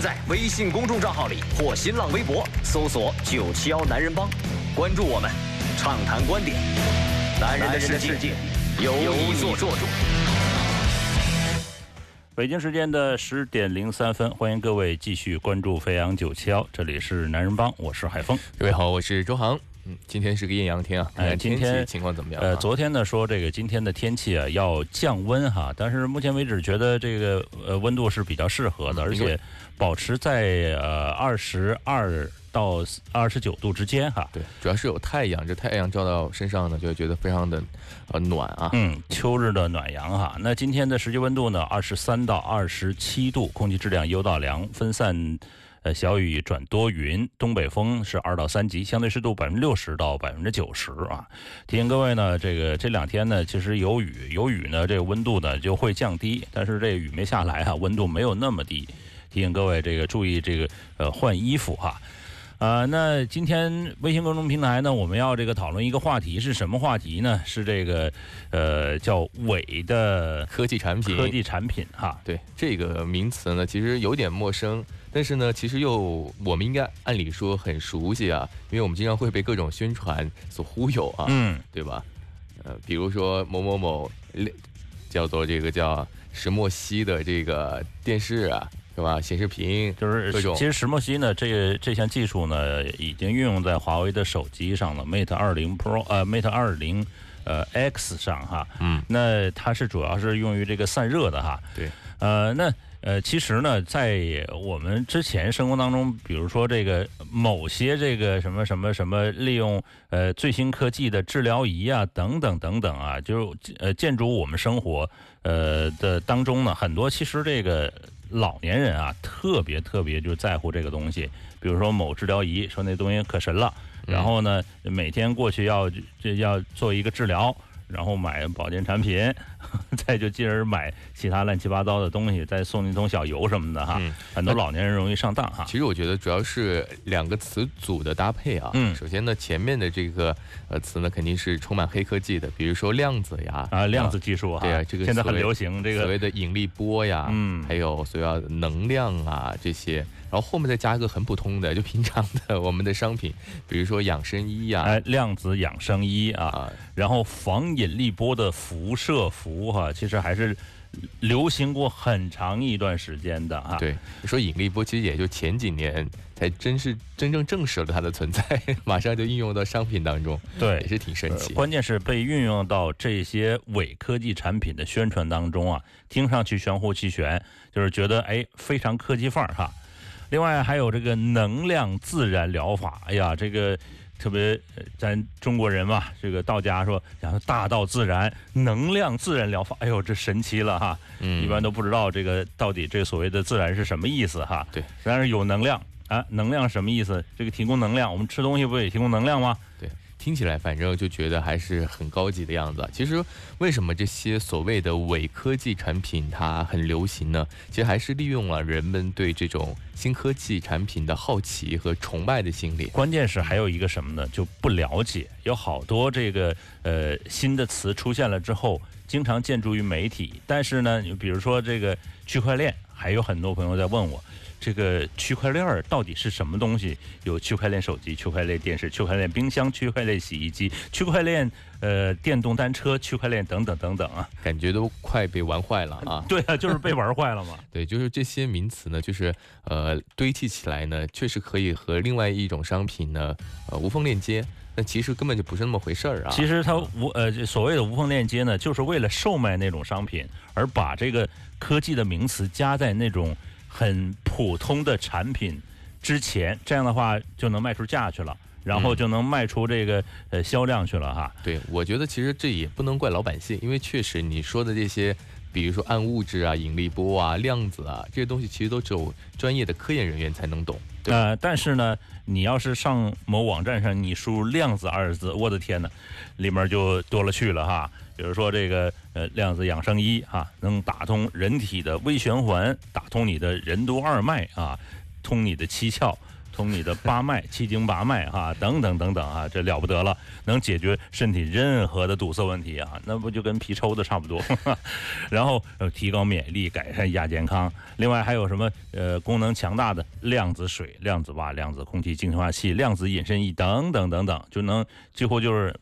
在微信公众账号里或新浪微博搜索“九七幺男人帮”，关注我们，畅谈观点。男人的世界由你做主。北京时间的十点零三分，欢迎各位继续关注飞扬九七幺，这里是男人帮，我是海峰。各位好，我是周航。嗯，今天是个艳阳天啊，哎，今天情况怎么样？呃，昨天呢说这个今天的天气啊要降温哈，但是目前为止觉得这个呃温度是比较适合的，而且保持在呃二十二。到二十九度之间哈，对，主要是有太阳，这太阳照到身上呢，就会觉得非常的呃暖啊。嗯，秋日的暖阳哈。那今天的实际温度呢，二十三到二十七度，空气质量优到良，分散呃小雨转多云，东北风是二到三级，相对湿度百分之六十到百分之九十啊。提醒各位呢，这个这两天呢，其实有雨，有雨呢，这个温度呢就会降低，但是这雨没下来啊，温度没有那么低。提醒各位这个注意这个呃换衣服哈。啊，那今天微信公众平台呢，我们要这个讨论一个话题是什么话题呢？是这个，呃，叫伪的科技产品。科技产品哈，对这个名词呢，其实有点陌生，但是呢，其实又我们应该按理说很熟悉啊，因为我们经常会被各种宣传所忽悠啊，嗯，对吧？呃，比如说某某某，叫做这个叫石墨烯的这个电视啊。是吧？显示屏就是各种。其实石墨烯呢，这个这项技术呢，已经运用在华为的手机上了，Mate 二零 Pro 呃，Mate 二零呃 X 上哈。嗯。那它是主要是用于这个散热的哈。对。呃，那呃，其实呢，在我们之前生活当中，比如说这个某些这个什么什么什么，利用呃最新科技的治疗仪啊，等等等等啊，就呃建筑我们生活呃的当中呢，很多其实这个。老年人啊，特别特别就在乎这个东西，比如说某治疗仪，说那东西可神了，然后呢，每天过去要这要做一个治疗。然后买保健产品，再就进而买其他乱七八糟的东西，再送一桶小油什么的哈。很多老年人容易上当哈。其实我觉得主要是两个词组的搭配啊。嗯。首先呢，前面的这个呃词呢，肯定是充满黑科技的，比如说量子呀啊，量子技术啊。对啊，这个现在很流行这个所谓的引力波呀，嗯，还有所要能量啊这些。然后后面再加一个很普通的，就平常的我们的商品，比如说养生衣呀，哎，量子养生衣啊，然后防引力波的辐射服哈，其实还是流行过很长一段时间的啊。对，说引力波其实也就前几年才真是真正证实了它的存在，马上就应用到商品当中，对，也是挺神奇。关键是被运用到这些伪科技产品的宣传当中啊，听上去玄乎其玄，就是觉得哎非常科技范儿哈。另外还有这个能量自然疗法，哎呀，这个特别咱中国人嘛，这个道家说讲大道自然，能量自然疗法，哎呦，这神奇了哈！嗯，一般都不知道这个到底这所谓的自然是什么意思哈。对，但是有能量啊，能量什么意思？这个提供能量，我们吃东西不也提供能量吗？对。听起来反正就觉得还是很高级的样子。其实为什么这些所谓的伪科技产品它很流行呢？其实还是利用了人们对这种新科技产品的好奇和崇拜的心理。关键是还有一个什么呢？就不了解。有好多这个呃新的词出现了之后，经常见诸于媒体。但是呢，你比如说这个区块链，还有很多朋友在问我。这个区块链儿到底是什么东西？有区块链手机、区块链电视、区块链冰箱、区块链洗衣机、区块链呃电动单车、区块链等等等等啊，感觉都快被玩坏了啊！对啊，就是被玩坏了嘛。对，就是这些名词呢，就是呃堆砌起来呢，确实可以和另外一种商品呢呃无缝链接，那其实根本就不是那么回事儿啊。其实它无呃所谓的无缝链接呢，就是为了售卖那种商品，而把这个科技的名词加在那种。很普通的产品之前，这样的话就能卖出价去了，然后就能卖出这个呃销量去了哈。对，我觉得其实这也不能怪老百姓，因为确实你说的这些，比如说暗物质啊、引力波啊、量子啊这些东西，其实都只有专业的科研人员才能懂。呃，但是呢，你要是上某网站上，你输入“量子”二字，我的天呐，里面就多了去了哈。比如说这个呃量子养生衣哈，能打通人体的微循环，打通你的任督二脉啊，通你的七窍。通你的八脉、七经八脉哈，等等等等啊，这了不得了，能解决身体任何的堵塞问题啊，那不就跟皮抽的差不多？然后呃，提高免疫力，改善亚健康。另外还有什么呃，功能强大的量子水、量子袜、量子空气净化器、量子隐身衣等等等等，就能几乎就是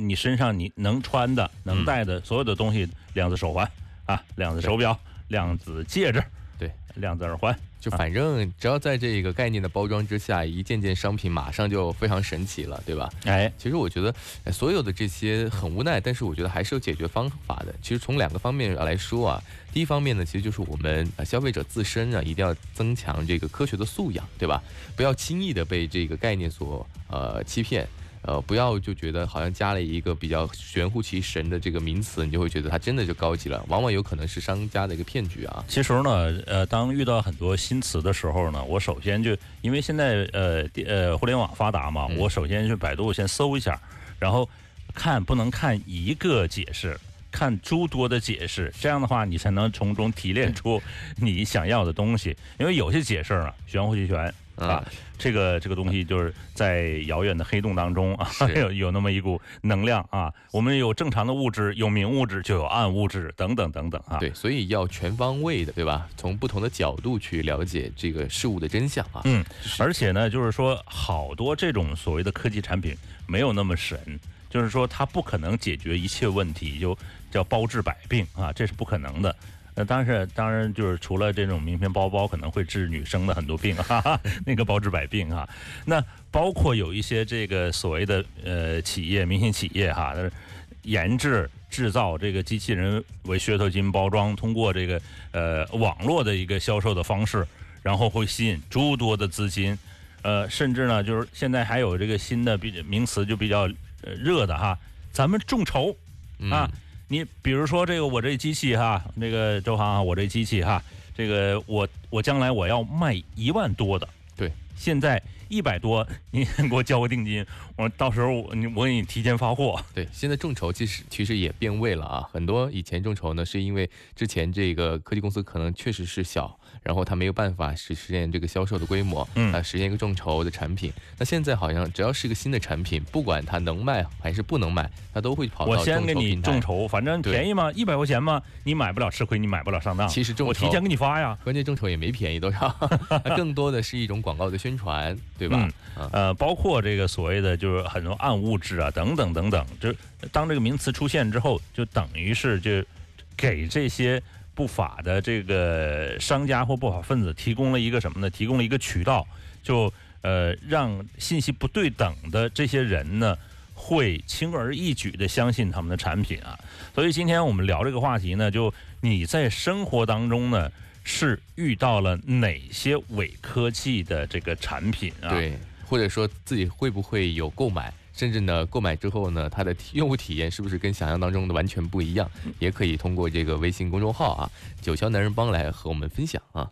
你身上你能穿的、能戴的所有的东西，量子手环啊，量子手表、量子戒指，对，量子耳环。就反正只要在这个概念的包装之下，一件件商品马上就非常神奇了，对吧？哎，其实我觉得所有的这些很无奈，但是我觉得还是有解决方法的。其实从两个方面来说啊，第一方面呢，其实就是我们消费者自身啊，一定要增强这个科学的素养，对吧？不要轻易的被这个概念所呃欺骗。呃，不要就觉得好像加了一个比较玄乎其神的这个名词，你就会觉得它真的就高级了，往往有可能是商家的一个骗局啊。其实呢，呃，当遇到很多新词的时候呢，我首先就因为现在呃呃互联网发达嘛，我首先去百度先搜一下，然后看不能看一个解释，看诸多的解释，这样的话你才能从中提炼出你想要的东西。因为有些解释啊，玄乎其玄。啊，这个这个东西就是在遥远的黑洞当中啊，有有那么一股能量啊。我们有正常的物质，有明物质，就有暗物质，等等等等啊。对，所以要全方位的，对吧？从不同的角度去了解这个事物的真相啊。嗯，而且呢，就是说好多这种所谓的科技产品没有那么神，就是说它不可能解决一切问题，就叫包治百病啊，这是不可能的。那当然，当然就是除了这种名片包包可能会治女生的很多病，哈哈，那个包治百病哈。那包括有一些这个所谓的呃企业、明星企业哈，研制制造这个机器人为噱头金包装，通过这个呃网络的一个销售的方式，然后会吸引诸多的资金，呃，甚至呢就是现在还有这个新的比名词就比较热的哈，咱们众筹啊。你比如说这个我这机器哈，那个周航啊，我这机器哈，这个我我将来我要卖一万多的，对，现在一百多，你 给我交个定金，我到时候我你我给你提前发货。对，现在众筹其实其实也变味了啊，很多以前众筹呢是因为之前这个科技公司可能确实是小。然后他没有办法实实现这个销售的规模，嗯，啊，实现一个众筹的产品。那现在好像只要是一个新的产品，不管它能卖还是不能卖，它都会跑到我先给你众筹，反正便宜嘛，一百块钱嘛，你买不了吃亏，你买不了上当。其实众筹我提前给你发呀，关键众筹也没便宜多少，更多的是一种广告的宣传，对吧？呃，包括这个所谓的就是很多暗物质啊，等等等等，就当这个名词出现之后，就等于是就给这些。不法的这个商家或不法分子提供了一个什么呢？提供了一个渠道，就呃让信息不对等的这些人呢，会轻而易举的相信他们的产品啊。所以今天我们聊这个话题呢，就你在生活当中呢是遇到了哪些伪科技的这个产品啊？对，或者说自己会不会有购买？甚至呢，购买之后呢，它的用户体验是不是跟想象当中的完全不一样？也可以通过这个微信公众号啊，“九霄男人帮”来和我们分享啊。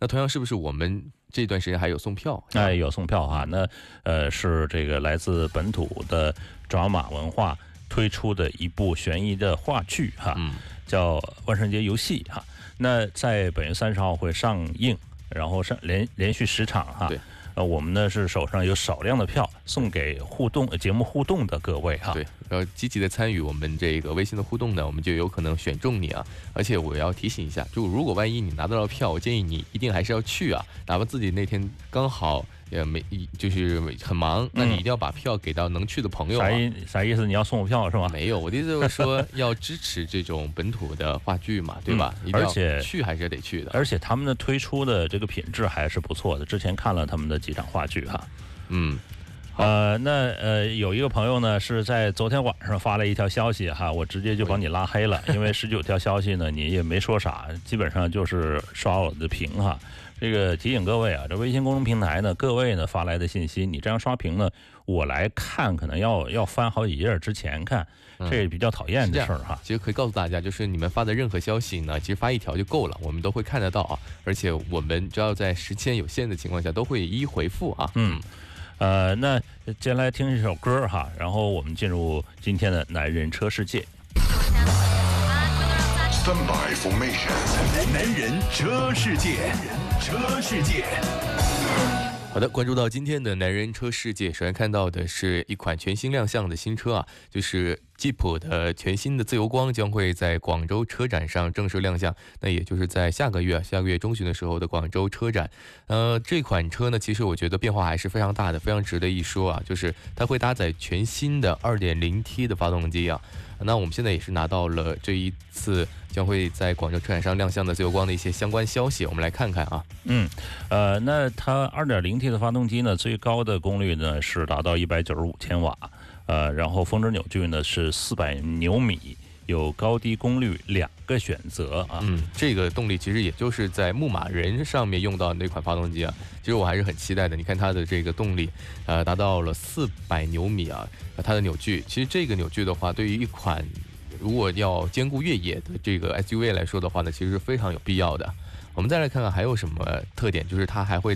那同样是不是我们这段时间还有送票？哎，有送票啊。那呃，是这个来自本土的抓马文化推出的一部悬疑的话剧哈，叫《万圣节游戏》哈。那在本月三十号会上映，然后上连连续十场哈。对。呃，我们呢是手上有少量的票，送给互动节目互动的各位哈。对，要积极的参与我们这个微信的互动呢，我们就有可能选中你啊。而且我要提醒一下，就如果万一你拿到了票，我建议你一定还是要去啊，哪怕自己那天刚好。也没就是很忙，那你一定要把票给到能去的朋友。啥意啥意思？你要送我票是吗？没有，我的意思就是说 要支持这种本土的话剧嘛，对吧？而且去还是得去的。而且他们的推出的这个品质还是不错的。之前看了他们的几场话剧哈，嗯，呃，那呃，有一个朋友呢是在昨天晚上发了一条消息哈，我直接就把你拉黑了，因为十九条消息呢你也没说啥，基本上就是刷我的屏哈。这个提醒各位啊，这微信公众平台呢，各位呢发来的信息，你这样刷屏呢，我来看可能要要翻好几页之前看，这也比较讨厌的事儿哈。其实可以告诉大家，就是你们发的任何消息呢，其实发一条就够了，我们都会看得到啊，而且我们只要在时间有限的情况下，都会一一回复啊。嗯，呃，那接下来听一首歌哈，然后我们进入今天的男人车世界。Standby formation，男人车世界，车世界。好的，关注到今天的男人车世界，首先看到的是一款全新亮相的新车啊，就是吉普的全新的自由光将会在广州车展上正式亮相。那也就是在下个月，下个月中旬的时候的广州车展。呃，这款车呢，其实我觉得变化还是非常大的，非常值得一说啊，就是它会搭载全新的 2.0T 的发动机啊。那我们现在也是拿到了这一次将会在广州车展上亮相的自由光的一些相关消息，我们来看看啊。嗯，呃，那它 2.0T 的发动机呢，最高的功率呢是达到195千瓦，呃，然后峰值扭矩呢是400牛米。有高低功率两个选择啊，嗯，这个动力其实也就是在牧马人上面用到那款发动机啊，其实我还是很期待的。你看它的这个动力，呃，达到了四百牛米啊，它的扭矩，其实这个扭矩的话，对于一款如果要兼顾越野的这个 SUV 来说的话呢，其实是非常有必要的。我们再来看看还有什么特点，就是它还会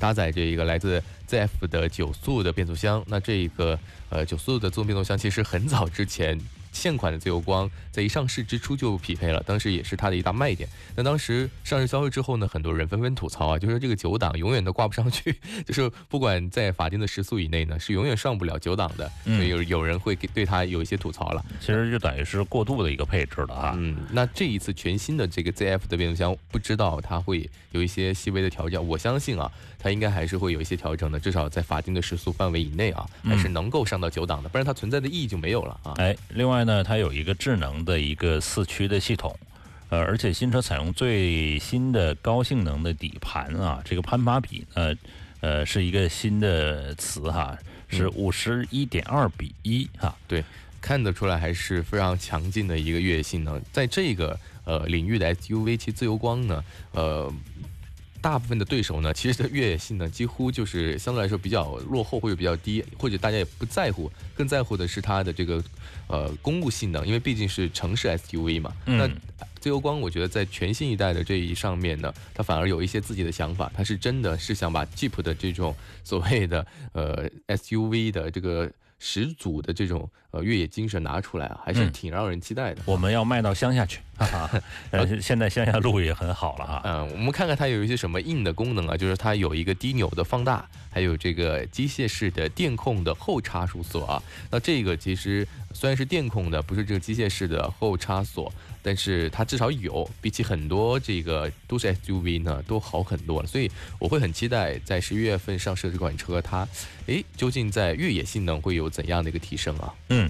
搭载这一个来自 ZF 的九速的变速箱。那这一个呃九速的自动变速箱其实很早之前。现款的自由光在一上市之初就匹配了，当时也是它的一大卖点。那当时上市销售之后呢，很多人纷纷吐槽啊，就说这个九档永远都挂不上去，就是不管在法定的时速以内呢，是永远上不了九档的。所以有有人会给对它有一些吐槽了。其实就等于是过度的一个配置了啊。嗯，那这一次全新的这个 ZF 的变速箱，不知道它会有一些细微的调教。我相信啊，它应该还是会有一些调整的，至少在法定的时速范围以内啊，还是能够上到九档的，不然它存在的意义就没有了啊。哎，另外。呢，它有一个智能的一个四驱的系统，呃，而且新车采用最新的高性能的底盘啊，这个攀爬比呢，呃，是一个新的词哈，是五十一点二比一哈，对，看得出来还是非常强劲的一个越野性能，在这个呃领域的 SUV 其自由光呢，呃。大部分的对手呢，其实的越野性能几乎就是相对来说比较落后或者比较低，或者大家也不在乎，更在乎的是它的这个呃公路性能，因为毕竟是城市 SUV 嘛。那自由光我觉得在全新一代的这一上面呢，它反而有一些自己的想法，它是真的是想把 Jeep 的这种所谓的呃 SUV 的这个。始祖的这种呃越野精神拿出来啊，还是挺让人期待的。我们要卖到乡下去，哈哈。现在乡下路也很好了哈。嗯，我们看看它有一些什么硬的功能啊，就是它有一个低扭的放大，还有这个机械式的电控的后差速锁啊。那这个其实虽然是电控的，不是这个机械式的后差锁。但是它至少有，比起很多这个都市 SUV 呢，都好很多了。所以我会很期待在十一月份上市的这款车，它，诶，究竟在越野性能会有怎样的一个提升啊？嗯，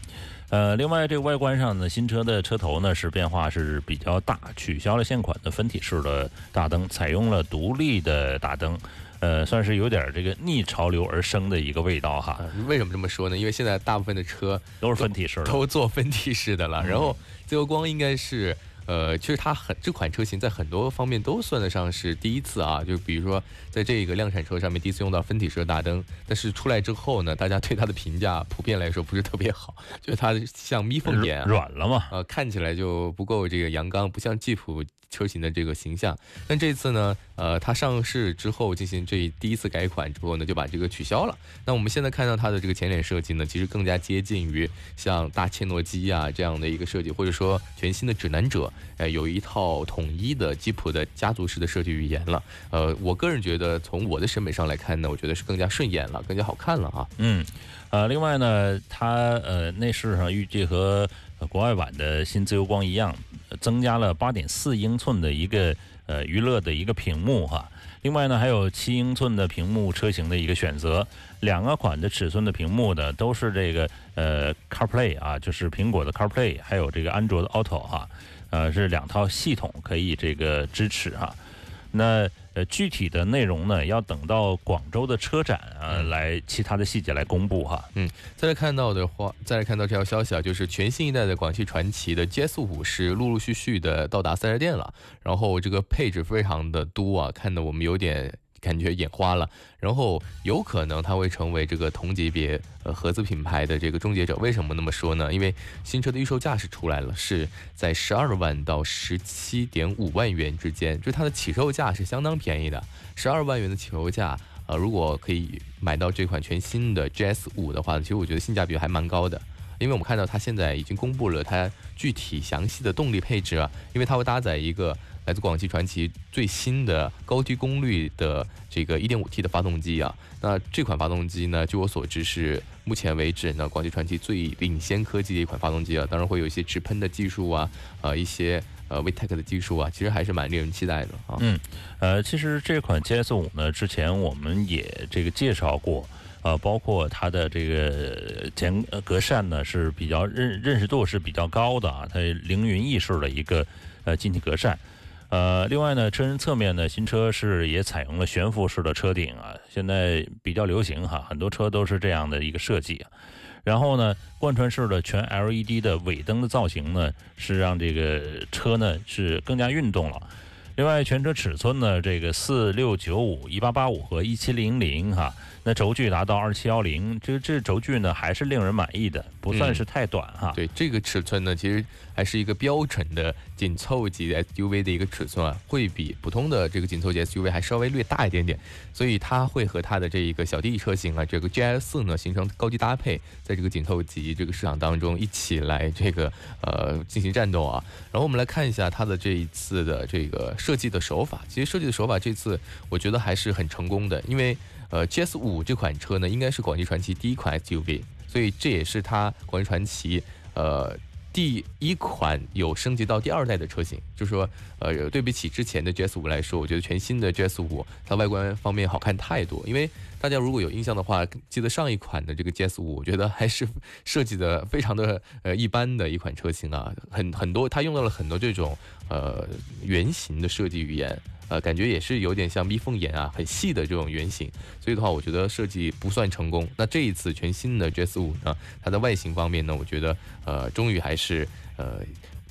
呃，另外这个外观上呢，新车的车头呢是变化是比较大，取消了现款的分体式的大灯，采用了独立的大灯。呃，算是有点这个逆潮流而生的一个味道哈。为什么这么说呢？因为现在大部分的车都是分体式的，都做分体式的了。然后自由光应该是，呃，其实它很这款车型在很多方面都算得上是第一次啊。就比如说在这个量产车上面第一次用到分体式的大灯，但是出来之后呢，大家对它的评价普遍来说不是特别好，就是它像眯缝眼软了嘛，呃，看起来就不够这个阳刚，不像吉普。车型的这个形象，但这次呢，呃，它上市之后进行这第一次改款之后呢，就把这个取消了。那我们现在看到它的这个前脸设计呢，其实更加接近于像大切诺基啊这样的一个设计，或者说全新的指南者，哎，有一套统一的吉普的家族式的设计语言了。呃，我个人觉得从我的审美上来看呢，我觉得是更加顺眼了，更加好看了哈。嗯，呃，另外呢，它呃内饰上预计和国外版的新自由光一样。增加了八点四英寸的一个呃娱乐的一个屏幕哈，另外呢还有七英寸的屏幕车型的一个选择，两个款的尺寸的屏幕呢都是这个呃 CarPlay 啊，就是苹果的 CarPlay，还有这个安卓的 Auto 哈，呃是两套系统可以这个支持哈，那。呃，具体的内容呢，要等到广州的车展啊，来其他的细节来公布哈。嗯，再来看到的话，再来看到这条消息啊，就是全新一代的广汽传祺的 GS 五是陆陆续续的到达四 S 店了，然后这个配置非常的多啊，看得我们有点。感觉眼花了，然后有可能它会成为这个同级别呃合资品牌的这个终结者。为什么那么说呢？因为新车的预售价是出来了，是在十二万到十七点五万元之间，就是它的起售价是相当便宜的。十二万元的起售价，呃，如果可以买到这款全新的 GS 五的话，其实我觉得性价比还蛮高的。因为我们看到它现在已经公布了它具体详细的动力配置啊，因为它会搭载一个。来自广汽传祺最新的高低功率的这个 1.5T 的发动机啊，那这款发动机呢，据我所知是目前为止呢广汽传祺最领先科技的一款发动机啊，当然会有一些直喷的技术啊，呃一些呃 VTEC 的技术啊，其实还是蛮令人期待的啊。嗯，呃，其实这款 GS5 呢，之前我们也这个介绍过，呃，包括它的这个前格栅呢是比较认认识度是比较高的啊，它凌云翼式的一个呃进气格栅。呃，另外呢，车身侧面呢，新车是也采用了悬浮式的车顶啊，现在比较流行哈，很多车都是这样的一个设计。然后呢，贯穿式的全 LED 的尾灯的造型呢，是让这个车呢是更加运动了。另外，全车尺寸呢，这个四六九五、一八八五和一七零零哈。那轴距达到二七幺零，这这轴距呢还是令人满意的，不算是太短哈。对这个尺寸呢，其实还是一个标准的紧凑级 SUV 的一个尺寸啊，会比普通的这个紧凑级 SUV 还稍微略大一点点，所以它会和它的这一个小弟车型啊，这个 GS 四呢形成高级搭配，在这个紧凑级这个市场当中一起来这个呃进行战斗啊。然后我们来看一下它的这一次的这个设计的手法，其实设计的手法这次我觉得还是很成功的，因为。呃，GS 五这款车呢，应该是广汽传祺第一款 SUV，所以这也是它广汽传祺呃第一款有升级到第二代的车型。就是说，呃，对比起之前的 GS 五来说，我觉得全新的 GS 五它外观方面好看太多。因为大家如果有印象的话，记得上一款的这个 GS 五，我觉得还是设计的非常的呃一般的一款车型啊，很很多它用到了很多这种呃圆形的设计语言。呃，感觉也是有点像眯缝眼啊，很细的这种圆形，所以的话，我觉得设计不算成功。那这一次全新的 GS 五呢，它的外形方面呢，我觉得呃，终于还是呃，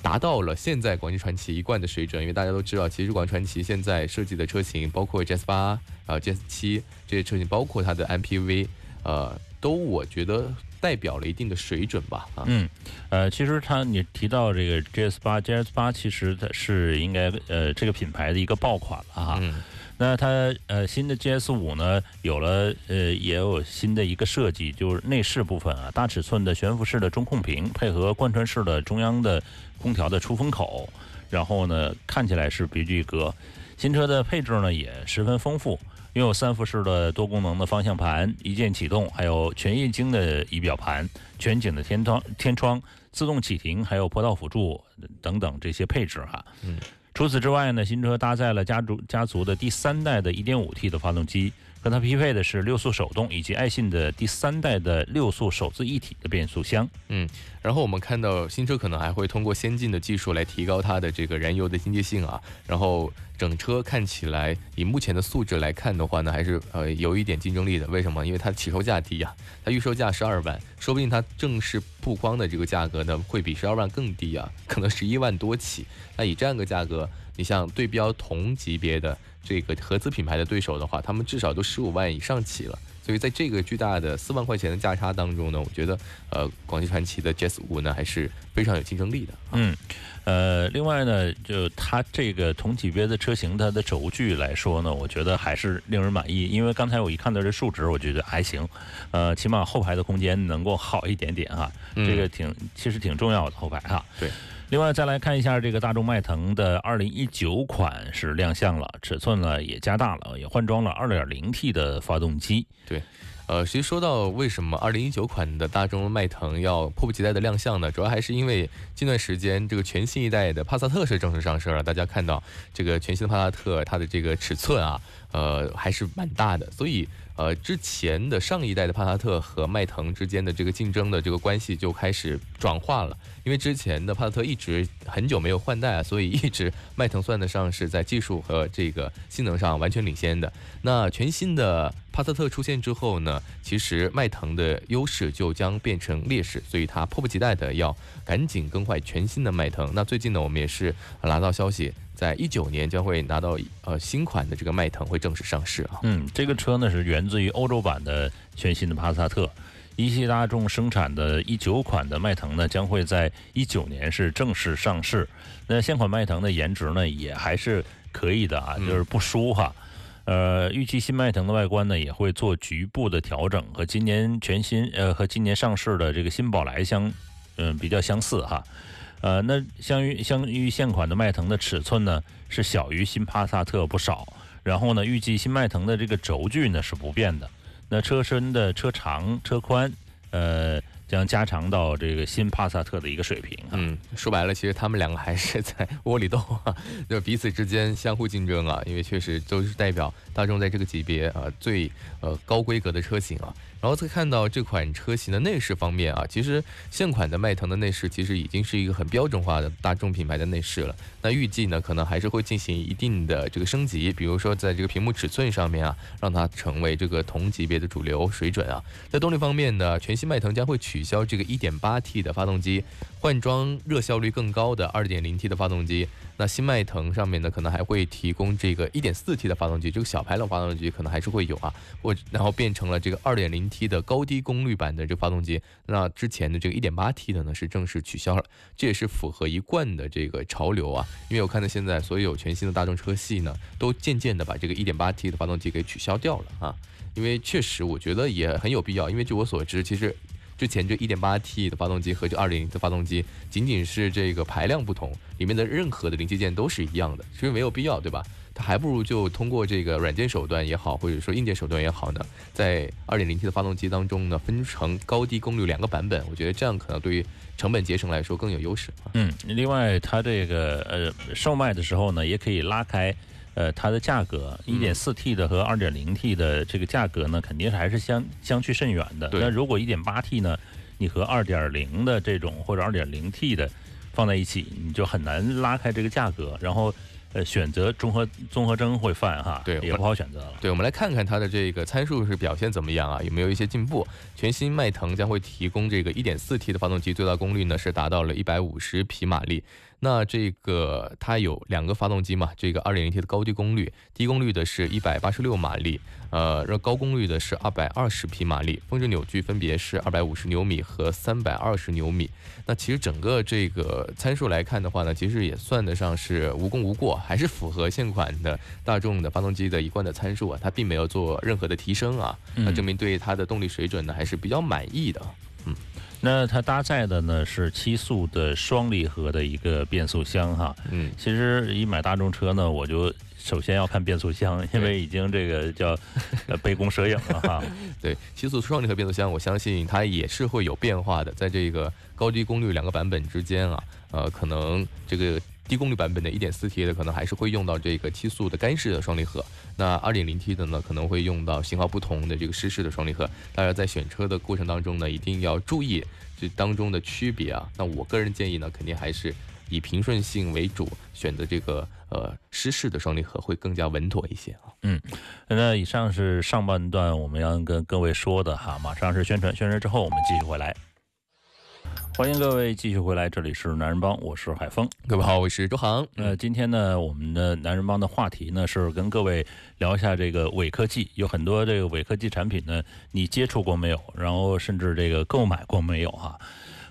达到了现在广汽传祺一贯的水准。因为大家都知道，其实广汽传祺现在设计的车型，包括 GS 八啊、GS 七这些车型，包括它的 MPV，呃，都我觉得。代表了一定的水准吧，啊，嗯，呃，其实它你提到这个 GS 八，GS 八其实它是应该呃这个品牌的一个爆款了哈，嗯，那它呃新的 GS 五呢有了呃也有新的一个设计，就是内饰部分啊，大尺寸的悬浮式的中控屏，配合贯穿式的中央的空调的出风口，然后呢看起来是别具一格，新车的配置呢也十分丰富。拥有三辐式的多功能的方向盘，一键启动，还有全液晶的仪表盘，全景的天窗、天窗，自动启停，还有坡道辅助等等这些配置哈。嗯。除此之外呢，新车搭载了家族家族的第三代的 1.5T 的发动机，和它匹配的是六速手动以及爱信的第三代的六速手自一体的变速箱。嗯。然后我们看到新车可能还会通过先进的技术来提高它的这个燃油的经济性啊，然后。整车看起来，以目前的素质来看的话呢，还是呃有一点竞争力的。为什么？因为它起售价低呀，它预售价十二万，说不定它正式曝光的这个价格呢，会比十二万更低啊，可能十一万多起。那以这样一个价格，你像对标同级别的这个合资品牌的对手的话，他们至少都十五万以上起了。所以在这个巨大的四万块钱的价差当中呢，我觉得呃，广汽传祺的 GS 五呢还是非常有竞争力的。嗯，呃，另外呢，就它这个同级别的车型，它的轴距来说呢，我觉得还是令人满意。因为刚才我一看到这数值，我觉得还行，呃，起码后排的空间能够好一点点哈，这个挺其实挺重要的后排哈。对。另外再来看一下这个大众迈腾的2019款是亮相了，尺寸呢也加大了，也换装了 2.0T 的发动机。对，呃，其实说到为什么2019款的大众迈腾要迫不及待的亮相呢？主要还是因为近段时间这个全新一代的帕萨特是正式上市了，大家看到这个全新的帕萨特它的这个尺寸啊，呃，还是蛮大的，所以。呃，之前的上一代的帕萨特和迈腾之间的这个竞争的这个关系就开始转化了。因为之前的帕萨特一直很久没有换代啊，所以一直迈腾算得上是在技术和这个性能上完全领先的。那全新的帕萨特出现之后呢，其实迈腾的优势就将变成劣势，所以它迫不及待的要赶紧更换全新的迈腾。那最近呢，我们也是拿到消息。在一九年将会拿到呃新款的这个迈腾会正式上市啊。嗯，这个车呢是源自于欧洲版的全新的帕萨特，一汽大众生产的一九款的迈腾呢将会在一九年是正式上市。那现款迈腾的颜值呢也还是可以的啊，就是不输哈。呃，预计新迈腾的外观呢也会做局部的调整，和今年全新呃和今年上市的这个新宝来相嗯比较相似哈。呃，那相于相于现款的迈腾的尺寸呢，是小于新帕萨特不少。然后呢，预计新迈腾的这个轴距呢是不变的。那车身的车长、车宽，呃，将加长到这个新帕萨特的一个水平。嗯，说白了，其实他们两个还是在 窝里斗啊，就彼此之间相互竞争啊，因为确实都是代表大众在这个级别啊最呃高规格的车型啊。然后再看到这款车型的内饰方面啊，其实现款的迈腾的内饰其实已经是一个很标准化的大众品牌的内饰了。那预计呢，可能还是会进行一定的这个升级，比如说在这个屏幕尺寸上面啊，让它成为这个同级别的主流水准啊。在动力方面呢，全新迈腾将会取消这个 1.8T 的发动机，换装热效率更高的 2.0T 的发动机。那新迈腾上面呢，可能还会提供这个 1.4T 的发动机，这个小排量发动机可能还是会有啊，或然后变成了这个 2.0T 的高低功率版的这个发动机。那之前的这个 1.8T 的呢是正式取消了，这也是符合一贯的这个潮流啊。因为我看到现在所有全新的大众车系呢，都渐渐的把这个 1.8T 的发动机给取消掉了啊。因为确实我觉得也很有必要，因为据我所知，其实。之前这 1.8T 的发动机和这2.0的发动机，仅仅是这个排量不同，里面的任何的零器件都是一样的，其实没有必要，对吧？它还不如就通过这个软件手段也好，或者说硬件手段也好呢，在 2.0T 的发动机当中呢，分成高低功率两个版本，我觉得这样可能对于成本节省来说更有优势。嗯，另外它这个呃售卖的时候呢，也可以拉开。呃，它的价格，一点四 T 的和二点零 T 的这个价格呢，肯定是还是相相去甚远的。那如果一点八 T 呢，你和二点零的这种或者二点零 T 的放在一起，你就很难拉开这个价格。然后，呃，选择综合综合征会犯哈，对，也不好选择了。对，我们来看看它的这个参数是表现怎么样啊？有没有一些进步？全新迈腾将会提供这个 1.4T 的发动机，最大功率呢是达到了一百五十匹马力。那这个它有两个发动机嘛？这个 2.0T 的高低功率，低功率的是一百八十六马力，呃，热高功率的是二百二十匹马力，峰值扭矩分别是二百五十牛米和三百二十牛米。那其实整个这个参数来看的话呢，其实也算得上是无功无过，还是符合现款的大众的发动机的一贯的参数啊，它并没有做任何的提升啊，那证明对它的动力水准呢还是比较满意的，嗯。那它搭载的呢是七速的双离合的一个变速箱哈，嗯，其实一买大众车呢，我就首先要看变速箱，因为已经这个叫杯弓蛇影了哈。对，七速双离合变速箱，我相信它也是会有变化的，在这个高低功率两个版本之间啊，呃，可能这个。低功率版本的 1.4T 的可能还是会用到这个七速的干式的双离合，那 2.0T 的呢可能会用到型号不同的这个湿式的双离合。大家在选车的过程当中呢，一定要注意这当中的区别啊。那我个人建议呢，肯定还是以平顺性为主，选择这个呃湿式的双离合会更加稳妥一些啊。嗯，那以上是上半段我们要跟各位说的哈，马上是宣传，宣传之后我们继续回来。欢迎各位继续回来，这里是男人帮，我是海峰。各位好，我是周航。呃，今天呢，我们的男人帮的话题呢是跟各位聊一下这个伪科技，有很多这个伪科技产品呢，你接触过没有？然后甚至这个购买过没有？哈，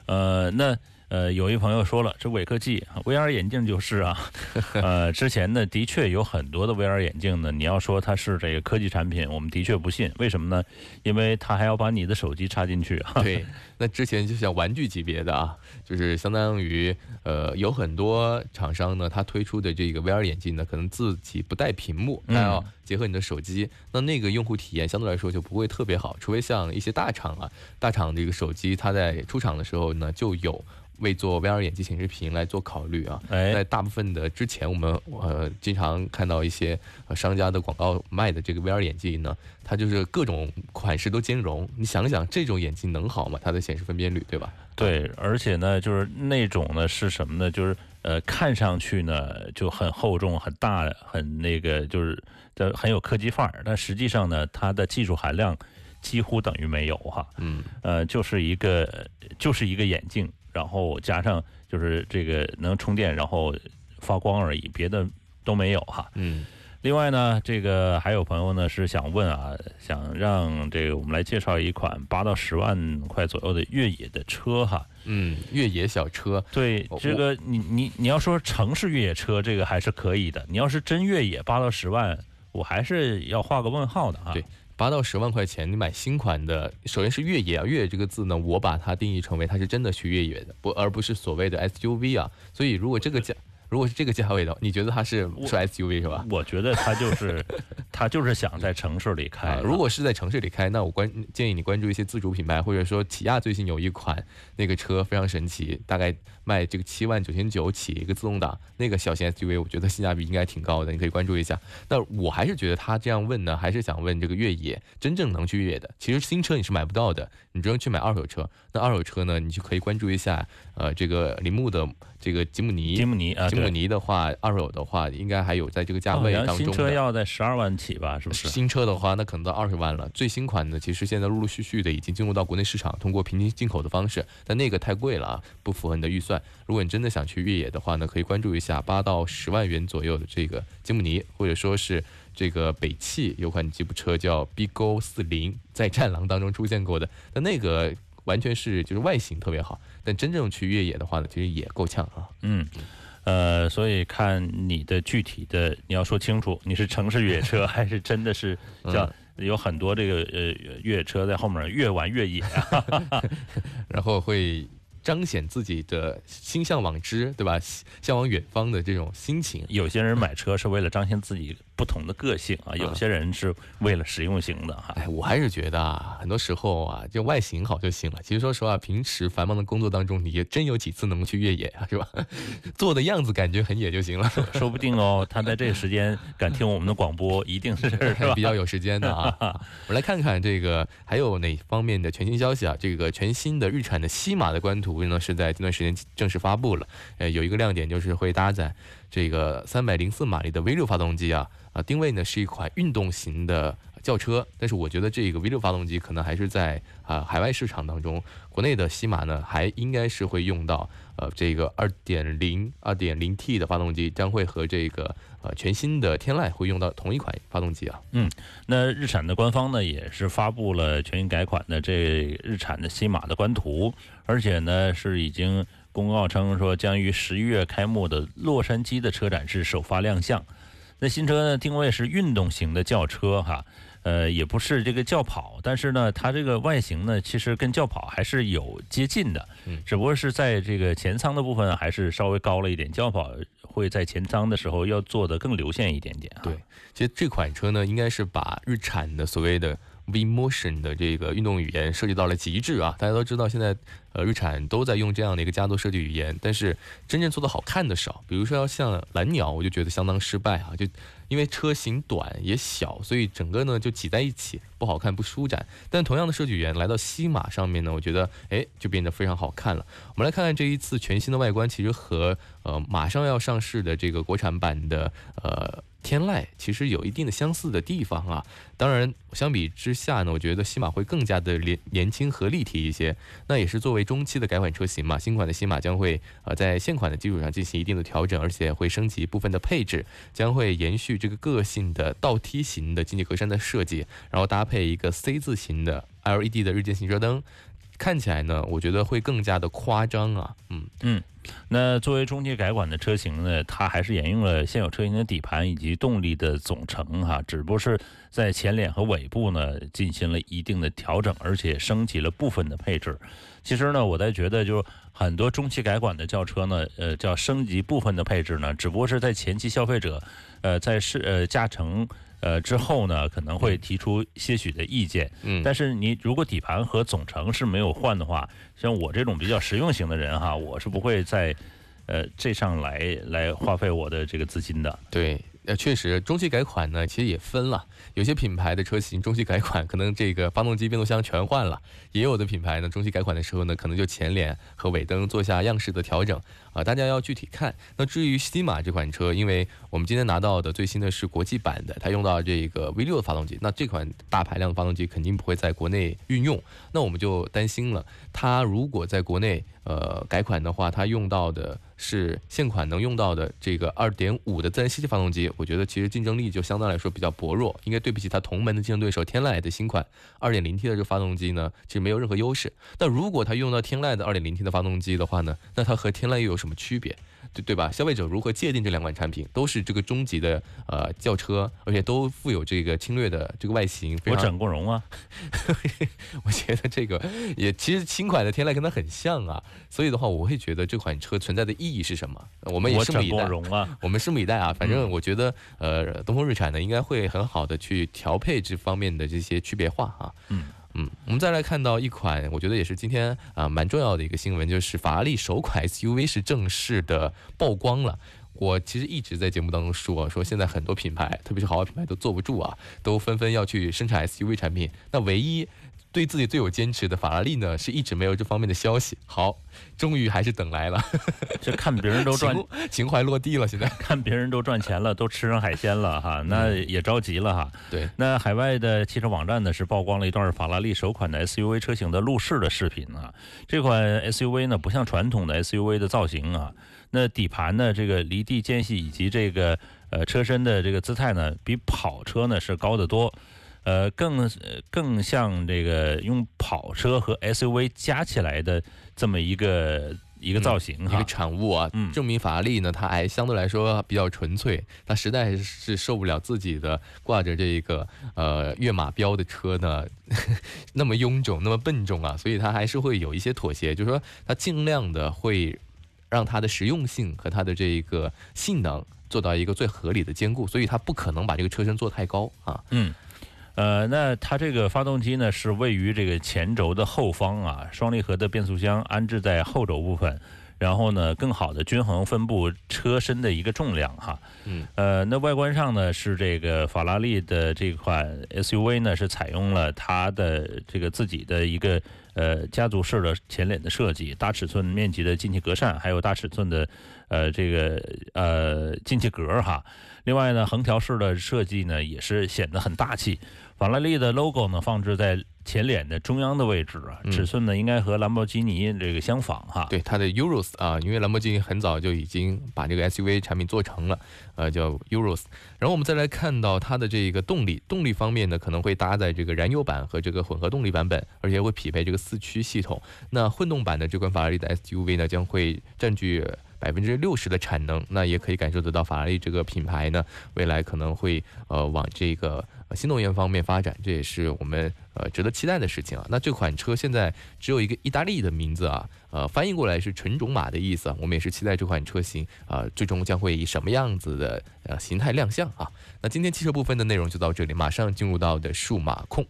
呃，那。呃，有一朋友说了，这伪科技，VR 眼镜就是啊。呃，之前呢，的确有很多的 VR 眼镜呢，你要说它是这个科技产品，我们的确不信。为什么呢？因为它还要把你的手机插进去。对，那之前就像玩具级别的啊，就是相当于呃，有很多厂商呢，他推出的这个 VR 眼镜呢，可能自己不带屏幕，它要结合你的手机，那那个用户体验相对来说就不会特别好，除非像一些大厂啊，大厂这个手机它在出厂的时候呢就有。为做 VR 眼镜显示屏来做考虑啊，在大部分的之前，我们呃经常看到一些商家的广告卖的这个 VR 眼镜呢，它就是各种款式都兼容。你想想，这种眼镜能好吗？它的显示分辨率，对吧？对，而且呢，就是那种呢是什么呢？就是呃，看上去呢就很厚重、很大、很那个，就是的很有科技范儿，但实际上呢，它的技术含量几乎等于没有哈。嗯，呃，就是一个就是一个眼镜。然后加上就是这个能充电，然后发光而已，别的都没有哈。嗯。另外呢，这个还有朋友呢是想问啊，想让这个我们来介绍一款八到十万块左右的越野的车哈。嗯，越野小车。对，这个你你你要说城市越野车，这个还是可以的。你要是真越野八到十万，我还是要画个问号的啊。对。八到十万块钱，你买新款的，首先是越野啊，越野这个字呢，我把它定义成为它是真的去越野的，不而不是所谓的 SUV 啊。所以如果这个价。如果是这个价位的，你觉得它是是 SUV 是吧？我觉得它就是，它就是想在城市里开。如果是在城市里开，那我关建议你关注一些自主品牌，或者说起亚最近有一款那个车非常神奇，大概卖这个七万九千九起一个自动挡，那个小型 SUV，我觉得性价比应该挺高的，你可以关注一下。那我还是觉得他这样问呢，还是想问这个越野真正能去越野的。其实新车你是买不到的，你只能去买二手车。那二手车呢，你就可以关注一下，呃，这个铃木的。这个吉姆尼，吉姆尼啊，吉姆尼的话，二手的话，应该还有在这个价位当中。新车要在十二万起吧？是不是？新车的话，那可能到二十万了。最新款的，其实现在陆陆续续的已经进入到国内市场，通过平行进口的方式。但那个太贵了啊，不符合你的预算。如果你真的想去越野的话呢，可以关注一下八到十万元左右的这个吉姆尼，或者说是这个北汽有款吉普车叫 BigO 四零，在战狼当中出现过的。但那个。完全是就是外形特别好，但真正去越野的话呢，其实也够呛啊。嗯，呃，所以看你的具体的，你要说清楚，你是城市越野车 还是真的是叫有很多这个呃越野车在后面越玩越野啊，然后会。彰显自己的心向往之，对吧？向往远方的这种心情。有些人买车是为了彰显自己不同的个性啊，有些人是为了实用型的哈。哎，我还是觉得啊，很多时候啊，就外形好就行了。其实说实话，平时繁忙的工作当中，你也真有几次能去越野啊，是吧？做的样子感觉很野就行了。说不定哦，他在这个时间敢听我们的广播，一定是 是吧？比较有时间的啊。我们来看看这个还有哪方面的全新消息啊？这个全新的日产的西马的官图。呢是在这段时间正式发布了，呃，有一个亮点就是会搭载这个三百零四马力的 V 六发动机啊，啊，定位呢是一款运动型的轿车，但是我觉得这个 V 六发动机可能还是在啊海外市场当中，国内的西马呢还应该是会用到呃这个二点零二点零 T 的发动机，将会和这个。呃，全新的天籁会用到同一款发动机啊。嗯，那日产的官方呢也是发布了全新改款的这日产的西马的官图，而且呢是已经公告称说将于十一月开幕的洛杉矶的车展是首发亮相。那新车呢定位是运动型的轿车哈。呃，也不是这个轿跑，但是呢，它这个外形呢，其实跟轿跑还是有接近的，嗯，只不过是在这个前舱的部分还是稍微高了一点，轿跑会在前舱的时候要做的更流线一点点啊。对，其实这款车呢，应该是把日产的所谓的。V Motion 的这个运动语言设计到了极致啊！大家都知道，现在呃日产都在用这样的一个家族设计语言，但是真正做的好看的少。比如说要像蓝鸟，我就觉得相当失败啊！就因为车型短也小，所以整个呢就挤在一起，不好看不舒展。但同样的设计语言来到西马上面呢，我觉得哎就变得非常好看了。我们来看看这一次全新的外观，其实和呃马上要上市的这个国产版的呃。天籁其实有一定的相似的地方啊，当然相比之下呢，我觉得西马会更加的年年轻和立体一些。那也是作为中期的改款车型嘛，新款的西马将会呃在现款的基础上进行一定的调整，而且会升级部分的配置，将会延续这个个性的倒梯形的进气格栅的设计，然后搭配一个 C 字形的 LED 的日间行车灯。看起来呢，我觉得会更加的夸张啊，嗯嗯，那作为中期改款的车型呢，它还是沿用了现有车型的底盘以及动力的总成哈，只不过是在前脸和尾部呢进行了一定的调整，而且升级了部分的配置。其实呢，我在觉得就很多中期改款的轿车呢，呃，叫升级部分的配置呢，只不过是在前期消费者，呃，在试呃驾乘。呃之后呢，可能会提出些许的意见。嗯，但是你如果底盘和总成是没有换的话，像我这种比较实用型的人哈，我是不会在呃这上来来花费我的这个资金的。对。呃，确实，中期改款呢，其实也分了。有些品牌的车型中期改款，可能这个发动机、变速箱全换了；也有的品牌呢，中期改款的时候呢，可能就前脸和尾灯做下样式的调整啊。大家要具体看。那至于西马这款车，因为我们今天拿到的最新的是国际版的，它用到这个 V6 的发动机，那这款大排量的发动机肯定不会在国内运用。那我们就担心了，它如果在国内呃改款的话，它用到的是现款能用到的这个2.5的自然吸气发动机。我觉得其实竞争力就相对来说比较薄弱，应该对不起它同门的竞争对手天籁的新款 2.0T 的这个发动机呢，其实没有任何优势。那如果它用到天籁的 2.0T 的发动机的话呢，那它和天籁又有什么区别？对对吧？消费者如何界定这两款产品？都是这个中级的呃轿车，而且都富有这个侵略的这个外形。我整过容啊，我觉得这个也其实新款的天籁跟它很像啊，所以的话，我会觉得这款车存在的意义是什么？我们也拭目以待。容啊，我们拭目以待啊。反正我觉得呃，东风日产呢应该会很好的去调配这方面的这些区别化啊。嗯。嗯，我们再来看到一款，我觉得也是今天啊蛮重要的一个新闻，就是法拉利首款 SUV 是正式的曝光了。我其实一直在节目当中说，说现在很多品牌，特别是豪华品牌都坐不住啊，都纷纷要去生产 SUV 产品。那唯一。对自己最有坚持的法拉利呢，是一直没有这方面的消息。好，终于还是等来了。这看别人都赚情怀落地了，现在 看别人都赚钱了，都吃上海鲜了哈，那也着急了哈。对，那海外的汽车网站呢是曝光了一段法拉利首款的 SUV 车型的路试的视频啊。这款 SUV 呢不像传统的 SUV 的造型啊，那底盘呢这个离地间隙以及这个呃车身的这个姿态呢比跑车呢是高得多。呃，更更像这个用跑车和 SUV 加起来的这么一个一个造型，一个产物啊。嗯，证明法拉利呢，它还相对来说比较纯粹，它实在是受不了自己的挂着这个呃跃马标的车呢 那么臃肿、那么笨重啊，所以它还是会有一些妥协，就是说它尽量的会让它的实用性和它的这个性能做到一个最合理的兼顾，所以它不可能把这个车身做太高啊。嗯。呃，那它这个发动机呢是位于这个前轴的后方啊，双离合的变速箱安置在后轴部分，然后呢更好的均衡分布车身的一个重量哈。嗯。呃，那外观上呢是这个法拉利的这款 SUV 呢是采用了它的这个自己的一个呃家族式的前脸的设计，大尺寸面积的进气格栅，还有大尺寸的呃这个呃进气格哈。另外呢，横条式的设计呢也是显得很大气。法拉利的 logo 呢放置在前脸的中央的位置啊，尺寸呢应该和兰博基尼这个相仿哈。对，它的 Urus 啊，因为兰博基尼很早就已经把这个 SUV 产品做成了，呃，叫 Urus。然后我们再来看到它的这个动力，动力方面呢可能会搭载这个燃油版和这个混合动力版本，而且会匹配这个四驱系统。那混动版的这款法拉利的 SUV 呢将会占据百分之六十的产能，那也可以感受得到法拉利这个品牌呢未来可能会呃往这个。新能源方面发展，这也是我们呃值得期待的事情啊。那这款车现在只有一个意大利的名字啊，呃，翻译过来是纯种马的意思。我们也是期待这款车型啊，最终将会以什么样子的呃形态亮相啊。那今天汽车部分的内容就到这里，马上进入到的数码控。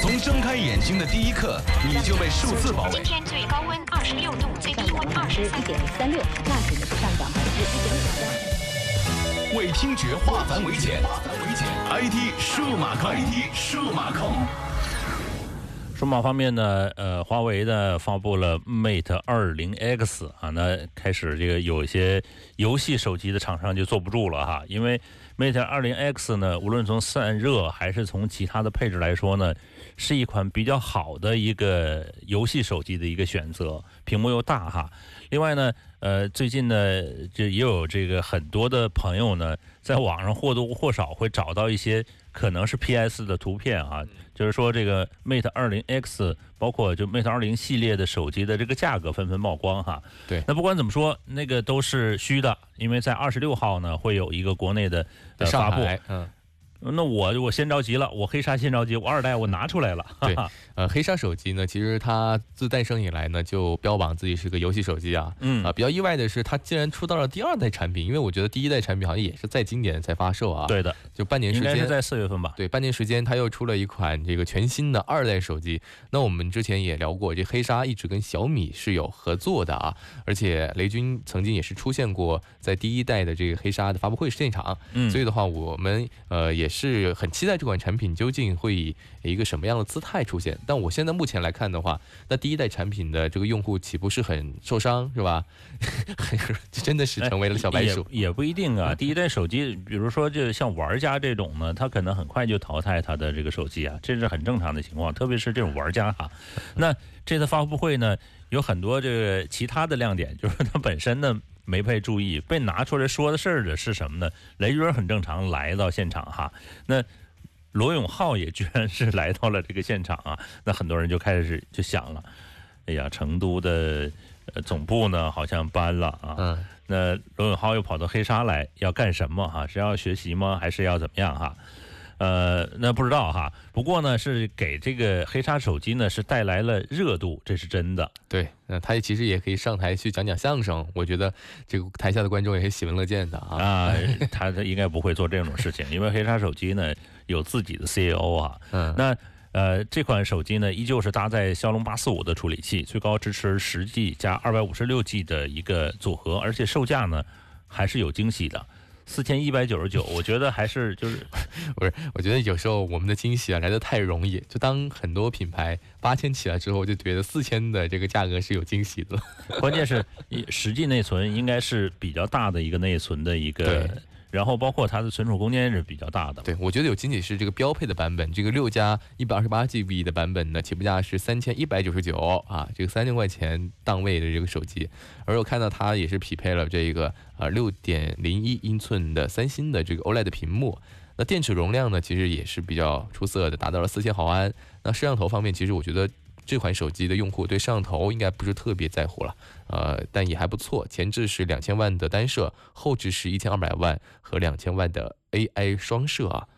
从睁开眼睛的第一刻，你就被数字包围。今天最高温二十六度，最低温二十三点三六，那指的是上。为听觉化繁为简，IT 数码控，IT 数码控。数码方面呢，呃，华为呢发布了 Mate 20X 啊，那开始这个有一些游戏手机的厂商就坐不住了哈，因为 Mate 20X 呢，无论从散热还是从其他的配置来说呢，是一款比较好的一个游戏手机的一个选择，屏幕又大哈。另外呢，呃，最近呢，就也有这个很多的朋友呢，在网上或多或少会找到一些可能是 PS 的图片啊，就是说这个 Mate 20 X，包括就 Mate 20系列的手机的这个价格纷纷曝光哈。对。那不管怎么说，那个都是虚的，因为在二十六号呢会有一个国内的发布。嗯。那我我先着急了，我黑鲨先着急，我二代我拿出来了。对 呃，黑鲨手机呢，其实它自诞生以来呢，就标榜自己是个游戏手机啊。嗯啊，比较意外的是，它竟然出到了第二代产品，因为我觉得第一代产品好像也是在今年才发售啊。，对的，就半年时间。应该是在四月份吧。对，半年时间，它又出了一款这个全新的二代手机。那我们之前也聊过，这黑鲨一直跟小米是有合作的啊，而且雷军曾经也是出现过在第一代的这个黑鲨的发布会现场。嗯，所以的话，我们呃也是很期待这款产品究竟会以一个什么样的姿态出现。但我现在目前来看的话，那第一代产品的这个用户岂不是很受伤，是吧？真的是成为了小白鼠。也也不一定啊。第一代手机，比如说就像玩家这种呢，他可能很快就淘汰他的这个手机啊，这是很正常的情况。特别是这种玩家哈，那这次发布会呢，有很多这个其他的亮点，就是它本身呢没被注意，被拿出来说的事儿的是什么呢？雷军很正常来到现场哈，那。罗永浩也居然是来到了这个现场啊，那很多人就开始就想了，哎呀，成都的呃总部呢好像搬了啊，嗯，那罗永浩又跑到黑沙来，要干什么哈？是要学习吗？还是要怎么样哈？呃，那不知道哈。不过呢，是给这个黑鲨手机呢是带来了热度，这是真的。对，那他其实也可以上台去讲讲相声，我觉得这个台下的观众也是喜闻乐见的啊。啊，他他应该不会做这种事情，因为黑鲨手机呢有自己的 CEO 啊。嗯，那呃，这款手机呢依旧是搭载骁龙八四五的处理器，最高支持十 G 加二百五十六 G 的一个组合，而且售价呢还是有惊喜的。四千一百九十九，我觉得还是就是 不是，我觉得有时候我们的惊喜啊来的太容易，就当很多品牌八千起来之后，就觉得四千的这个价格是有惊喜的。关键是实际内存应该是比较大的一个内存的一个对，然后包括它的存储空间是比较大的。对，我觉得有仅仅是这个标配的版本，这个六加一百二十八 GB 的版本呢，起步价是三千一百九十九啊，这个三千块钱档位的这个手机，而我看到它也是匹配了这个呃六点零一英寸的三星的这个 OLED 屏幕。那电池容量呢，其实也是比较出色的，达到了四千毫安。那摄像头方面，其实我觉得这款手机的用户对摄像头应该不是特别在乎了，呃，但也还不错。前置是两千万的单摄，后置是一千二百万和两千万的 AI 双摄啊。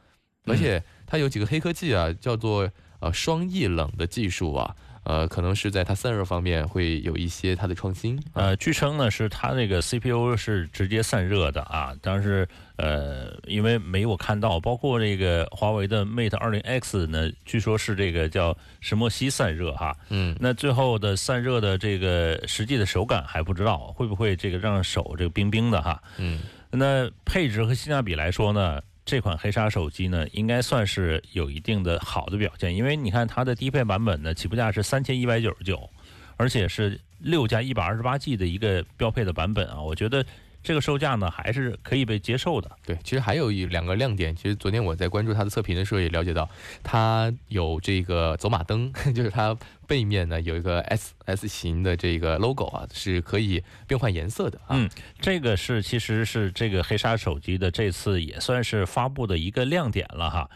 而且它有几个黑科技啊，叫做呃双液冷的技术啊，呃，可能是在它散热方面会有一些它的创新。啊呃，据称呢是它那个 CPU 是直接散热的啊，但是呃，因为没有看到，包括这个华为的 Mate 20 X 呢，据说是这个叫石墨烯散热哈。嗯，那最后的散热的这个实际的手感还不知道会不会这个让手这个冰冰的哈。嗯，那配置和性价比来说呢，这款黑鲨手机呢应该算是有一定的好的表现，因为你看它的低配版本呢起步价是三千一百九十九，而且是六加一百二十八 G 的一个标配的版本啊，我觉得这个售价呢还是可以被接受的。对，其实还有一两个亮点。其实昨天我在关注它的测评的时候也了解到，它有这个走马灯，就是它背面呢有一个 S S 型的这个 logo 啊，是可以变换颜色的啊。嗯，这个是其实是这个黑鲨手机的这次也算是发布的一个亮点了哈，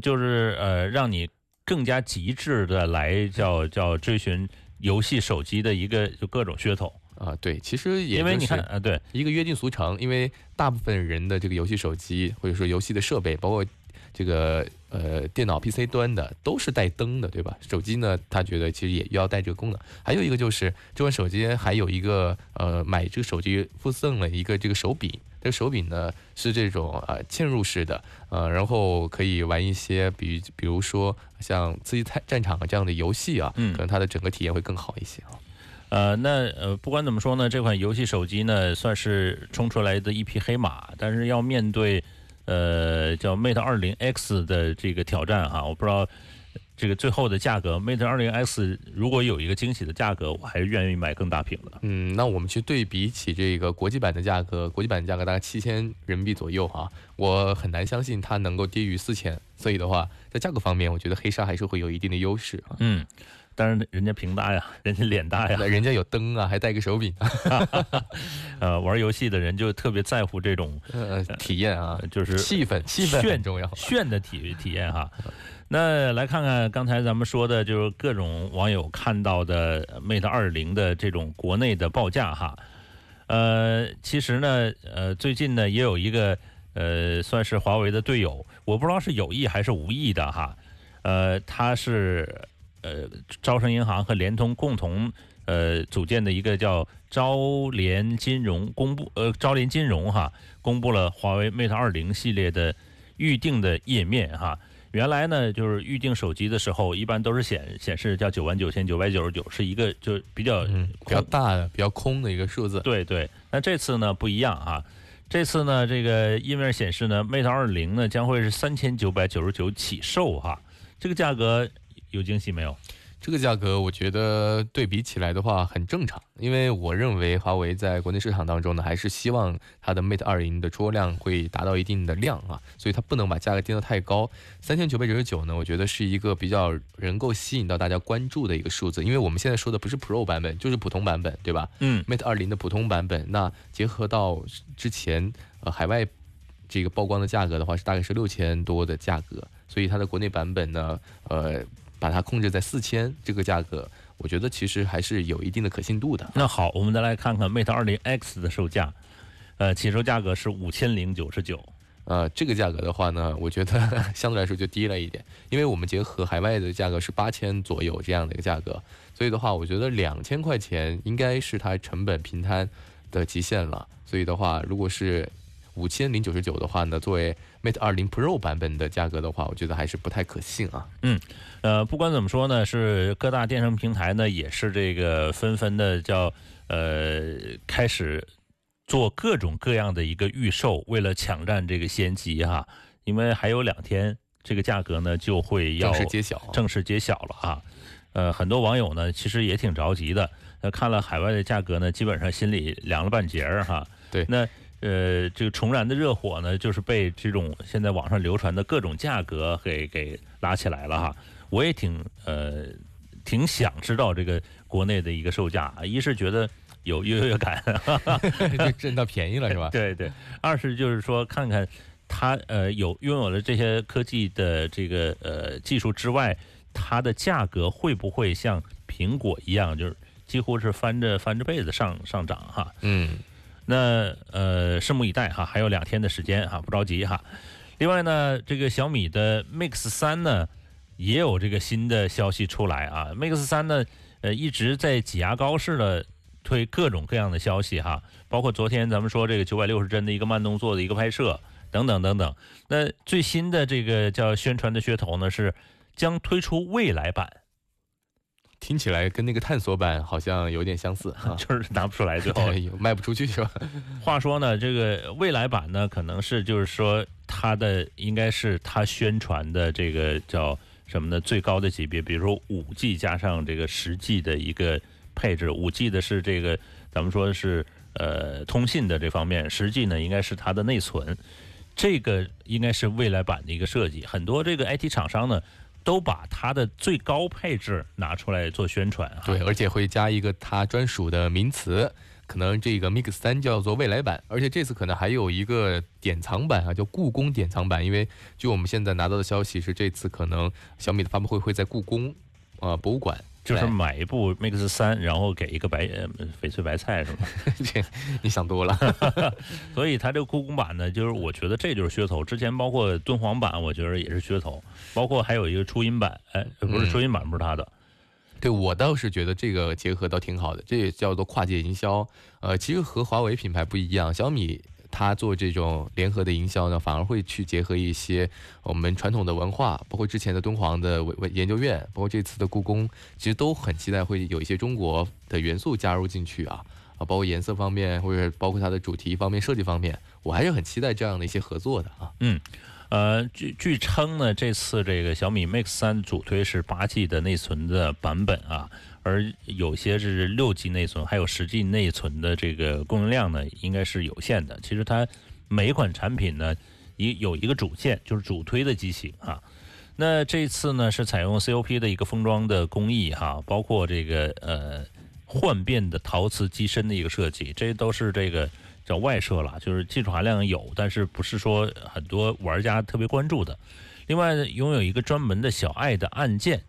就是呃让你更加极致的来叫叫追寻游戏手机的一个就各种噱头，啊，对，其实也因为就是你看啊，对，一个约定俗成，因为大部分人的这个游戏手机或者说游戏的设备，包括这个呃电脑 PC 端的都是带灯的，对吧？手机呢，他觉得其实也要带这个功能。还有一个就是这款手机还有一个呃买这个手机附赠了一个这个手柄。这个手柄呢是这种呃嵌入式的，呃，然后可以玩一些比比如说像《刺激战战场》这样的游戏啊，嗯可能它的整个体验会更好一些啊。呃，那呃，不管怎么说呢，这款游戏手机呢，算是冲出来的一匹黑马，但是要面对呃叫 Mate 20 X 的这个挑战哈，我不知道这个最后的价格，Mate 20 X 如果有一个惊喜的价格，我还是愿意买更大屏的。嗯，那我们去对比起这个国际版的价格，国际版的价格大概七千人民币左右哈、我很难相信它能够低于四千，所以的话，在价格方面，我觉得黑鲨还是会有一定的优势啊。嗯，但是人家屏大呀，人家脸大呀那，人家有灯啊，还带个手柄，呃，玩游戏的人就特别在乎这种呃，体验啊，就是气氛，气氛炫很重要。炫的体体验哈。那来看看刚才咱们说的，就是各种网友看到的 Mate 二零的这种国内的报价哈。呃，其实呢，呃，最近呢也有一个呃，算是华为的队友，我不知道是有意还是无意的哈。呃，他是呃招商银行和联通共同呃组建的一个叫招联金融公布呃招联金融哈，公布了华为 Mate 二零系列的预定的页面哈。原来呢，就是预定手机的时候，一般都是显显示叫九万九千九百九十九，是一个就比较嗯比较大的、比较空的一个数字。对对。那这次呢不一样啊，这次呢这个页面显示呢，Mate 二零呢将会是三千九百九十九起售哈，这个价格有惊喜没有？这个价格我觉得对比起来的话很正常，因为我认为华为在国内市场当中呢，还是希望它的 Mate 二零的出货量会达到一定的量啊，所以它不能把价格定得太高。三千九百九十九呢，我觉得是一个比较能够吸引到大家关注的一个数字，因为我们现在说的不是 Pro 版本，就是普通版本，对吧？嗯，Mate 二零的普通版本，那结合到之前呃海外这个曝光的价格的话，是大概是六千多的价格，所以它的国内版本呢，呃。把它控制在四千这个价格，我觉得其实还是有一定的可信度的。那好，我们再来看看 Mate 二零 X 的售价，呃，起售价格是五千零九十九。呃，这个价格的话呢，我觉得 相对来说就低了一点，因为我们结合海外的价格是八千左右这样的一个价格，所以的话，我觉得两千块钱应该是它成本平摊的极限了。所以的话，如果是五千零九十九的话呢，作为 Mate 二零 Pro 版本的价格的话，我觉得还是不太可信啊。嗯，呃，不管怎么说呢，是各大电商平台呢也是这个纷纷的叫呃开始做各种各样的一个预售，为了抢占这个先机哈。因为还有两天，这个价格呢就会要正式揭晓，正式揭晓了啊。呃，很多网友呢其实也挺着急的，那看了海外的价格呢，基本上心里凉了半截儿哈。对，那。呃，这个重燃的热火呢，就是被这种现在网上流传的各种价格给给拉起来了哈。我也挺呃挺想知道这个国内的一个售价，一是觉得有优越感，就挣到便宜了是吧？对对。二是就是说看看它呃有拥有了这些科技的这个呃技术之外，它的价格会不会像苹果一样，就是几乎是翻着翻着被子上上涨哈？嗯。那呃，拭目以待哈，还有两天的时间哈，不着急哈。另外呢，这个小米的 Mix 三呢，也有这个新的消息出来啊。Mix 三呢，呃，一直在挤牙膏似的推各种各样的消息哈，包括昨天咱们说这个九百六十帧的一个慢动作的一个拍摄等等等等。那最新的这个叫宣传的噱头呢，是将推出未来版。听起来跟那个探索版好像有点相似，就是拿不出来，最后卖不出去是吧？话说呢，这个未来版呢，可能是就是说它的应该是它宣传的这个叫什么呢？最高的级别，比如说五 G 加上这个十 G 的一个配置，五 G 的是这个咱们说是呃通信的这方面，实际呢应该是它的内存，这个应该是未来版的一个设计。很多这个 IT 厂商呢。都把它的最高配置拿出来做宣传，对，而且会加一个它专属的名词，可能这个 Mix 三叫做未来版，而且这次可能还有一个典藏版啊，叫故宫典藏版，因为据我们现在拿到的消息是，这次可能小米的发布会会在故宫啊博物馆。就是买一部 Mix 三，然后给一个白翡翠白菜是吧？你想多了。所以它这个故宫版呢，就是我觉得这就是噱头。之前包括敦煌版，我觉得也是噱头。包括还有一个初音版，哎，不是初音版，不是它的。对我倒是觉得这个结合倒挺好的，这也叫做跨界营销。呃，其实和华为品牌不一样，小米。他做这种联合的营销呢，反而会去结合一些我们传统的文化，包括之前的敦煌的研究院，包括这次的故宫，其实都很期待会有一些中国的元素加入进去啊啊，包括颜色方面，或者包括它的主题方面、设计方面，我还是很期待这样的一些合作的啊。嗯，呃，据据称呢，这次这个小米 Mix 三主推是八 G 的内存的版本啊。而有些是六 G 内存，还有十 G 内存的这个供应量呢，应该是有限的。其实它每一款产品呢，一有一个主线，就是主推的机型啊。那这次呢是采用 COP 的一个封装的工艺哈，包括这个呃幻变的陶瓷机身的一个设计，这都是这个叫外设了，就是技术含量有，但是不是说很多玩家特别关注的。另外呢，拥有一个专门的小爱的按键。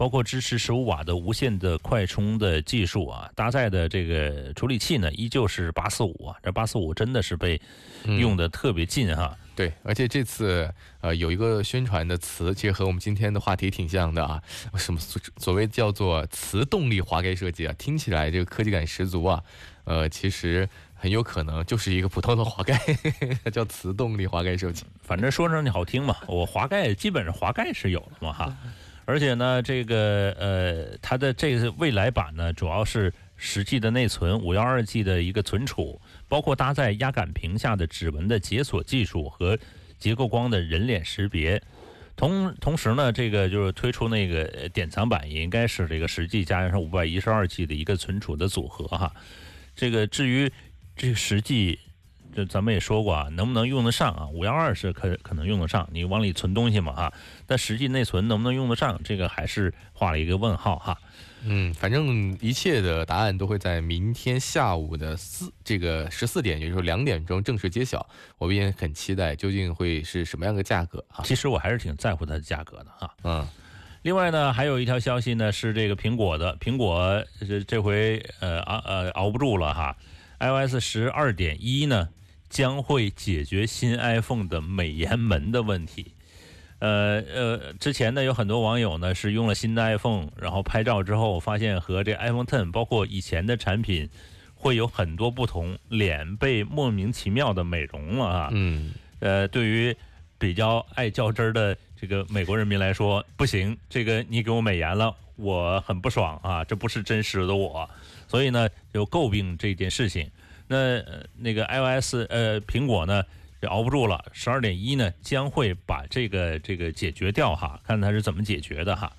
包括支持十五瓦的无线的快充的技术啊，搭载的这个处理器呢，依旧是八四五啊。这八四五真的是被用的特别近哈。对，而且这次呃有一个宣传的词，其实和我们今天的话题挺像的啊。什么所所谓叫做磁动力滑盖设计啊？听起来这个科技感十足啊。呃，其实很有可能就是一个普通的滑盖，叫磁动力滑盖设计。反正说上去好听嘛，我滑盖基本上滑盖是有了嘛哈。而且呢，这个呃，它的这个未来版呢，主要是十 G 的内存，五幺二 G 的一个存储，包括搭载压感屏下的指纹的解锁技术和结构光的人脸识别。同同时呢，这个就是推出那个典藏版，也应该是这个十 G 加上五百一十二 G 的一个存储的组合哈。这个至于这个十 G。这咱们也说过啊，能不能用得上啊？五幺二是可可能用得上，你往里存东西嘛哈？但实际内存能不能用得上，这个还是画了一个问号哈。嗯，反正一切的答案都会在明天下午的四这个十四点，也就是两点钟正式揭晓。我们也很期待究竟会是什么样的价格啊？其实我还是挺在乎它的价格的哈。嗯，另外呢，还有一条消息呢，是这个苹果的，苹果这这回呃熬呃熬不住了哈，iOS 十二点一呢。将会解决新 iPhone 的美颜门的问题。呃呃，之前呢有很多网友呢是用了新的 iPhone，然后拍照之后发现和这 iPhone Ten 包括以前的产品会有很多不同，脸被莫名其妙的美容了啊。嗯。呃，对于比较爱较真儿的这个美国人民来说，不行，这个你给我美颜了，我很不爽啊，这不是真实的我，所以呢就诟病这件事情。那那个 iOS 呃苹果呢就熬不住了，十二点一呢将会把这个这个解决掉哈，看它是怎么解决的哈。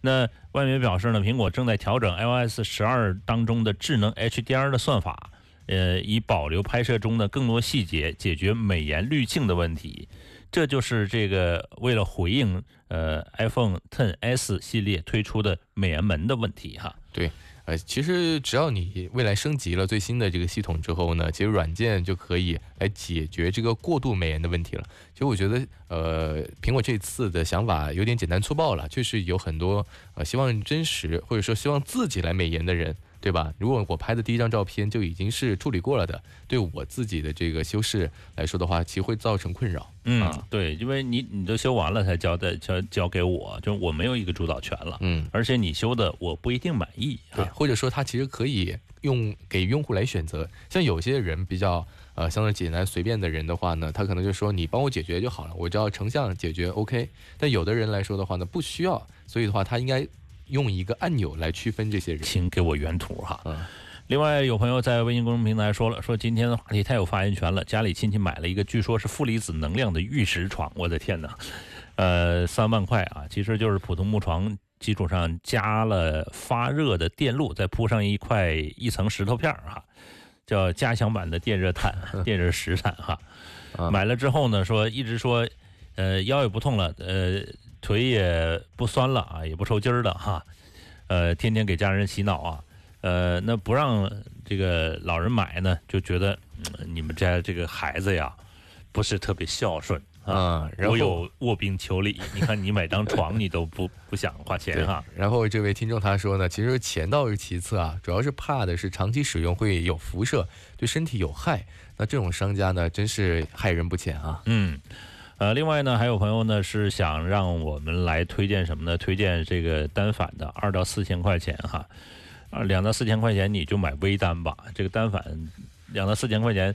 那外媒表示呢，苹果正在调整 iOS 十二当中的智能 HDR 的算法，呃，以保留拍摄中的更多细节，解决美颜滤镜的问题。这就是这个为了回应呃 iPhone Ten S 系列推出的美颜门的问题哈。对。呃，其实只要你未来升级了最新的这个系统之后呢，其实软件就可以来解决这个过度美颜的问题了。其实我觉得，呃，苹果这次的想法有点简单粗暴了，确实有很多呃希望真实或者说希望自己来美颜的人。对吧？如果我拍的第一张照片就已经是处理过了的，对我自己的这个修饰来说的话，其实会造成困扰。嗯，对，因为你你都修完了才交代交交给我，就我没有一个主导权了。嗯，而且你修的我不一定满意。对，或者说他其实可以用给用户来选择。像有些人比较呃相对简单随便的人的话呢，他可能就说你帮我解决就好了，我只要成像解决 OK。但有的人来说的话呢，不需要，所以的话他应该。用一个按钮来区分这些人，请给我原图哈。嗯。另外，有朋友在微信公众平台说了，说今天的话题太有发言权了。家里亲戚买了一个，据说是负离子能量的玉石床，我的天哪！呃，三万块啊，其实就是普通木床基础上加了发热的电路，再铺上一块一层石头片儿哈，叫加强版的电热毯、电热石毯哈。买了之后呢，说一直说，呃，腰也不痛了，呃。腿也不酸了啊，也不抽筋儿了哈，呃，天天给家人洗脑啊，呃，那不让这个老人买呢，就觉得你们家这个孩子呀，不是特别孝顺啊，我有卧病求理，你看你买张床你都不不想花钱哈。然后这位听众他说呢，其实钱倒是其次啊，主要是怕的是长期使用会有辐射，对身体有害。那这种商家呢，真是害人不浅啊。嗯。呃，另外呢，还有朋友呢是想让我们来推荐什么呢？推荐这个单反的，二到四千块钱哈，啊，两到四千块钱你就买微单吧。这个单反两到四千块钱，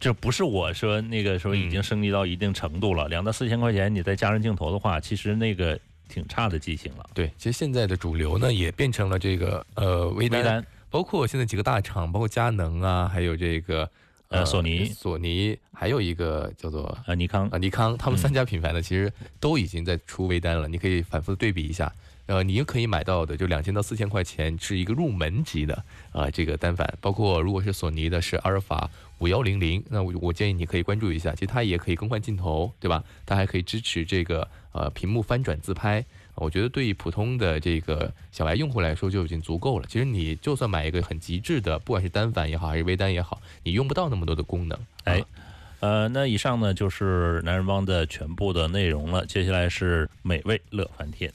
这不是我说那个时候已经升级到一定程度了。两到四千块钱你再加上镜头的话，其实那个挺差的机型了。对，其实现在的主流呢也变成了这个呃微单，包括现在几个大厂，包括佳能啊，还有这个。呃，索尼，索尼还有一个叫做呃尼康，啊尼康，他们三家品牌呢，其实都已经在出微单了，你可以反复的对比一下。呃，你可以买到的就两千到四千块钱是一个入门级的啊这个单反，包括如果是索尼的，是阿尔法五幺零零，那我我建议你可以关注一下，其实它也可以更换镜头，对吧？它还可以支持这个呃屏幕翻转自拍。我觉得对于普通的这个小白用户来说就已经足够了。其实你就算买一个很极致的，不管是单反也好，还是微单也好，你用不到那么多的功能。哎，呃，那以上呢就是男人帮的全部的内容了。接下来是美味乐翻天。